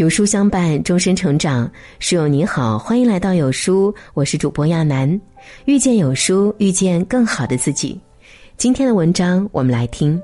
有书相伴，终身成长。书友你好，欢迎来到有书，我是主播亚楠。遇见有书，遇见更好的自己。今天的文章，我们来听。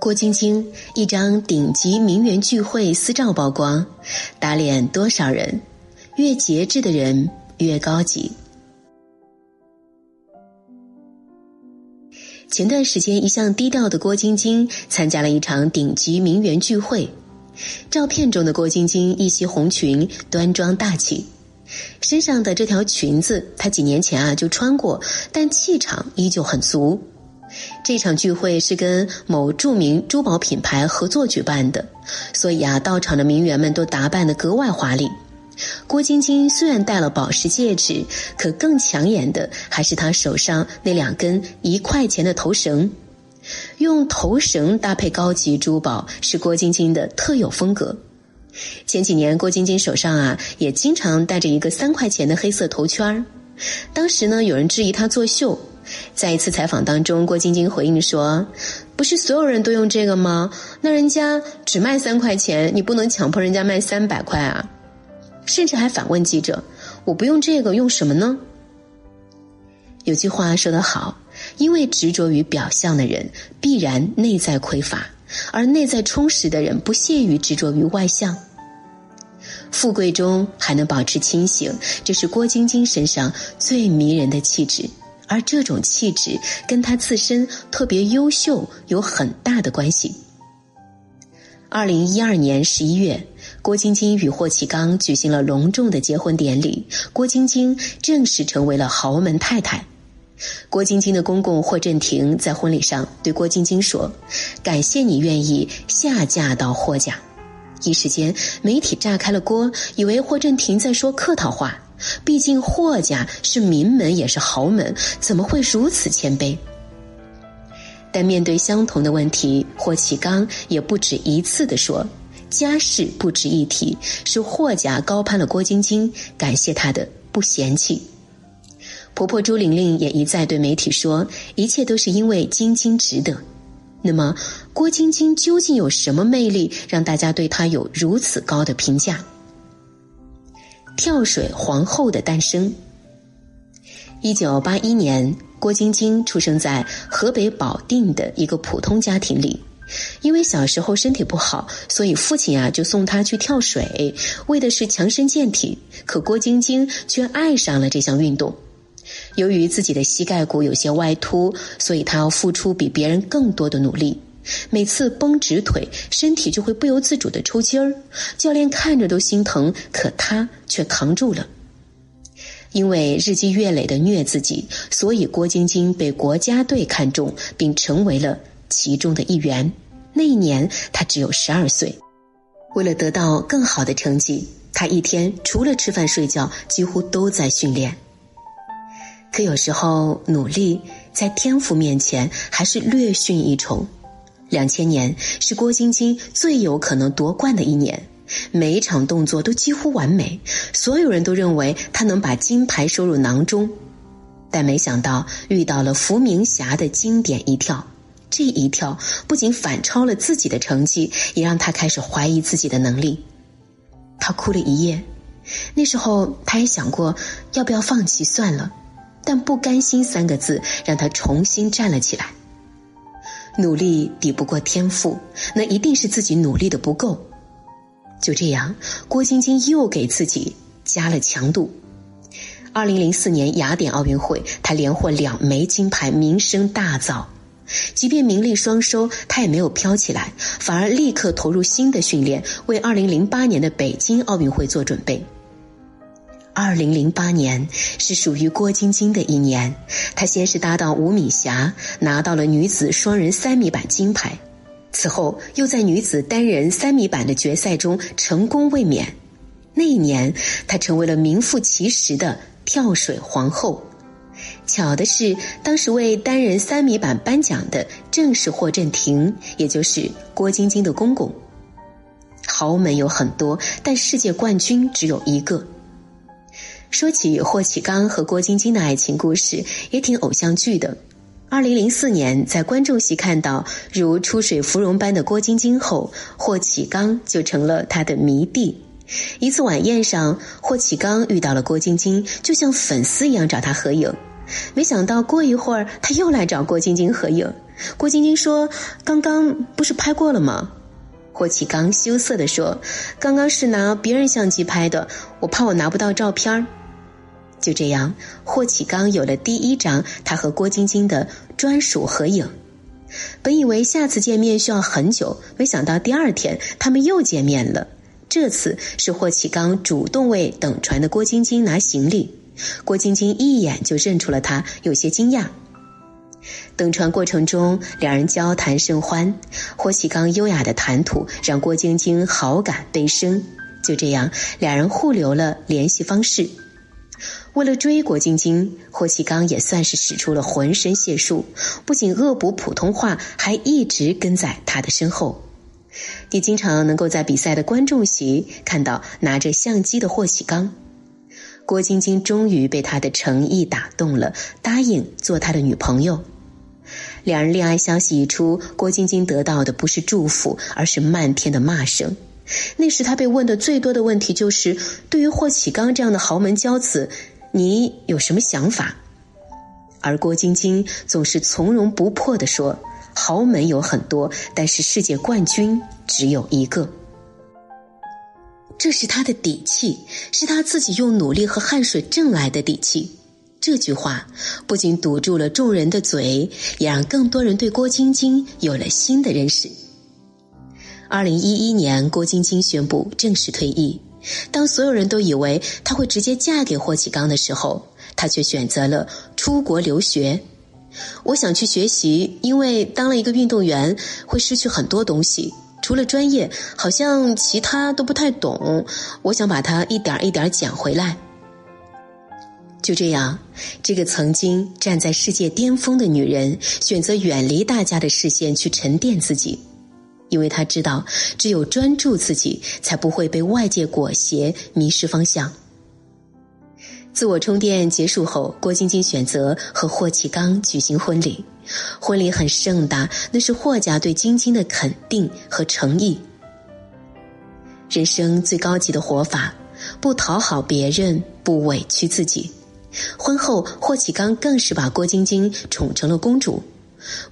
郭晶晶一张顶级名媛聚会私照曝光，打脸多少人？越节制的人越高级。前段时间，一向低调的郭晶晶参加了一场顶级名媛聚会。照片中的郭晶晶一袭红裙，端庄大气。身上的这条裙子，她几年前啊就穿过，但气场依旧很足。这场聚会是跟某著名珠宝品牌合作举办的，所以啊，到场的名媛们都打扮得格外华丽。郭晶晶虽然戴了宝石戒指，可更抢眼的还是她手上那两根一块钱的头绳。用头绳搭配高级珠宝是郭晶晶的特有风格。前几年，郭晶晶手上啊也经常戴着一个三块钱的黑色头圈儿。当时呢，有人质疑她作秀，在一次采访当中，郭晶晶回应说：“不是所有人都用这个吗？那人家只卖三块钱，你不能强迫人家卖三百块啊！”甚至还反问记者：“我不用这个，用什么呢？”有句话说得好。因为执着于表象的人，必然内在匮乏；而内在充实的人，不屑于执着于外向。富贵中还能保持清醒，这是郭晶晶身上最迷人的气质。而这种气质跟她自身特别优秀有很大的关系。二零一二年十一月，郭晶晶与霍启刚举行了隆重的结婚典礼，郭晶晶正式成为了豪门太太。郭晶晶的公公霍震霆在婚礼上对郭晶晶说：“感谢你愿意下嫁到霍家。”一时间，媒体炸开了锅，以为霍震霆在说客套话。毕竟霍家是名门，也是豪门，怎么会如此谦卑？但面对相同的问题，霍启刚也不止一次地说：“家事不值一提，是霍家高攀了郭晶晶，感谢他的不嫌弃。”婆婆朱玲玲也一再对媒体说：“一切都是因为晶晶值得。”那么，郭晶晶究竟有什么魅力，让大家对她有如此高的评价？跳水皇后的诞生。一九八一年，郭晶晶出生在河北保定的一个普通家庭里。因为小时候身体不好，所以父亲啊就送她去跳水，为的是强身健体。可郭晶晶却爱上了这项运动。由于自己的膝盖骨有些外凸，所以他要付出比别人更多的努力。每次绷直腿，身体就会不由自主的抽筋儿。教练看着都心疼，可他却扛住了。因为日积月累的虐自己，所以郭晶晶被国家队看中，并成为了其中的一员。那一年，她只有十二岁。为了得到更好的成绩，她一天除了吃饭睡觉，几乎都在训练。可有时候，努力在天赋面前还是略逊一筹。两千年是郭晶晶最有可能夺冠的一年，每一场动作都几乎完美，所有人都认为她能把金牌收入囊中。但没想到遇到了伏明霞的经典一跳，这一跳不仅反超了自己的成绩，也让她开始怀疑自己的能力。她哭了一夜，那时候她也想过要不要放弃算了。但不甘心三个字让他重新站了起来。努力抵不过天赋，那一定是自己努力的不够。就这样，郭晶晶又给自己加了强度。二零零四年雅典奥运会，她连获两枚金牌，名声大噪。即便名利双收，她也没有飘起来，反而立刻投入新的训练，为二零零八年的北京奥运会做准备。二零零八年是属于郭晶晶的一年，她先是搭档吴敏霞拿到了女子双人三米板金牌，此后又在女子单人三米板的决赛中成功卫冕。那一年，她成为了名副其实的跳水皇后。巧的是，当时为单人三米板颁奖的正是霍震霆，也就是郭晶晶的公公。豪门有很多，但世界冠军只有一个。说起霍启刚和郭晶晶的爱情故事，也挺偶像剧的。二零零四年，在观众席看到如出水芙蓉般的郭晶晶后，霍启刚就成了他的迷弟。一次晚宴上，霍启刚遇到了郭晶晶，就像粉丝一样找她合影。没想到过一会儿，他又来找郭晶晶合影。郭晶晶说：“刚刚不是拍过了吗？”霍启刚羞涩地说：“刚刚是拿别人相机拍的，我怕我拿不到照片就这样，霍启刚有了第一张他和郭晶晶的专属合影。本以为下次见面需要很久，没想到第二天他们又见面了。这次是霍启刚主动为等船的郭晶晶拿行李，郭晶晶一眼就认出了他，有些惊讶。等船过程中，两人交谈甚欢，霍启刚优雅的谈吐让郭晶晶好感倍升。就这样，两人互留了联系方式。为了追郭晶晶，霍启刚也算是使出了浑身解数，不仅恶补普通话，还一直跟在他的身后。你经常能够在比赛的观众席看到拿着相机的霍启刚。郭晶晶终于被他的诚意打动了，答应做他的女朋友。两人恋爱消息一出，郭晶晶得到的不是祝福，而是漫天的骂声。那时他被问的最多的问题就是：对于霍启刚这样的豪门骄子，你有什么想法？而郭晶晶总是从容不迫地说：“豪门有很多，但是世界冠军只有一个。”这是他的底气，是他自己用努力和汗水挣来的底气。这句话不仅堵住了众人的嘴，也让更多人对郭晶晶有了新的认识。二零一一年，郭晶晶宣布正式退役。当所有人都以为她会直接嫁给霍启刚的时候，她却选择了出国留学。我想去学习，因为当了一个运动员会失去很多东西，除了专业，好像其他都不太懂。我想把它一点一点捡回来。就这样，这个曾经站在世界巅峰的女人，选择远离大家的视线去沉淀自己。因为他知道，只有专注自己，才不会被外界裹挟迷失方向。自我充电结束后，郭晶晶选择和霍启刚举行婚礼。婚礼很盛大，那是霍家对晶晶的肯定和诚意。人生最高级的活法，不讨好别人，不委屈自己。婚后，霍启刚更是把郭晶晶宠成了公主。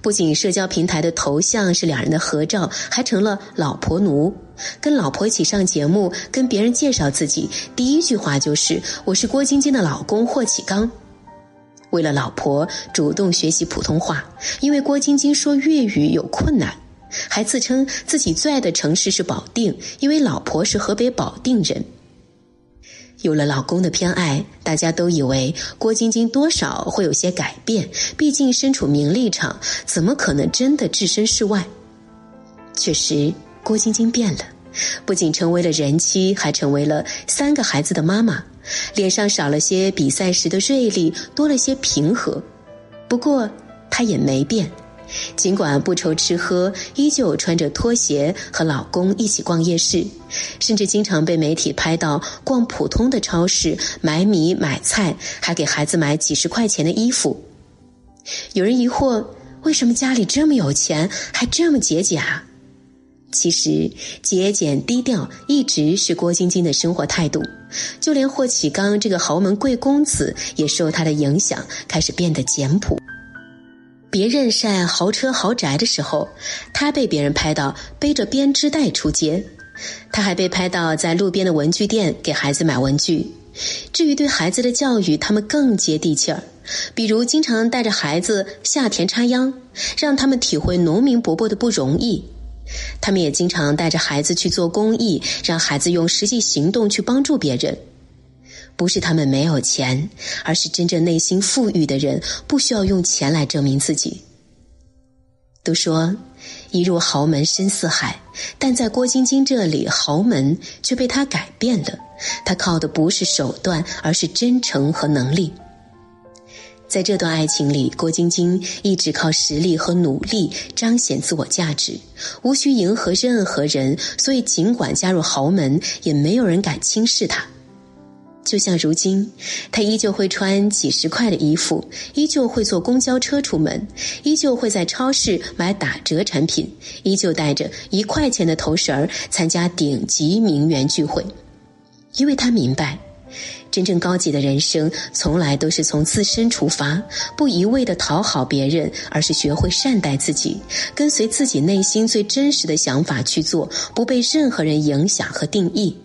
不仅社交平台的头像是两人的合照，还成了老婆奴。跟老婆一起上节目，跟别人介绍自己，第一句话就是“我是郭晶晶的老公霍启刚”。为了老婆，主动学习普通话，因为郭晶晶说粤语有困难，还自称自己最爱的城市是保定，因为老婆是河北保定人。有了老公的偏爱，大家都以为郭晶晶多少会有些改变，毕竟身处名利场，怎么可能真的置身事外？确实，郭晶晶变了，不仅成为了人妻，还成为了三个孩子的妈妈，脸上少了些比赛时的锐利，多了些平和。不过，她也没变。尽管不愁吃喝，依旧穿着拖鞋和老公一起逛夜市，甚至经常被媒体拍到逛普通的超市买米买菜，还给孩子买几十块钱的衣服。有人疑惑，为什么家里这么有钱还这么节俭？其实，节俭低调一直是郭晶晶的生活态度，就连霍启刚这个豪门贵公子也受他的影响，开始变得简朴。别人晒豪车豪宅的时候，他被别人拍到背着编织袋出街；他还被拍到在路边的文具店给孩子买文具。至于对孩子的教育，他们更接地气儿，比如经常带着孩子下田插秧，让他们体会农民伯伯的不容易；他们也经常带着孩子去做公益，让孩子用实际行动去帮助别人。不是他们没有钱，而是真正内心富裕的人不需要用钱来证明自己。都说一入豪门深似海，但在郭晶晶这里，豪门却被他改变了。他靠的不是手段，而是真诚和能力。在这段爱情里，郭晶晶一直靠实力和努力彰显自我价值，无需迎合任何人，所以尽管加入豪门，也没有人敢轻视她。就像如今，他依旧会穿几十块的衣服，依旧会坐公交车出门，依旧会在超市买打折产品，依旧带着一块钱的头绳儿参加顶级名媛聚会，因为他明白，真正高级的人生从来都是从自身出发，不一味的讨好别人，而是学会善待自己，跟随自己内心最真实的想法去做，不被任何人影响和定义。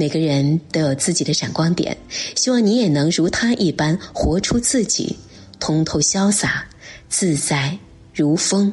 每个人都有自己的闪光点，希望你也能如他一般活出自己，通透潇洒，自在如风。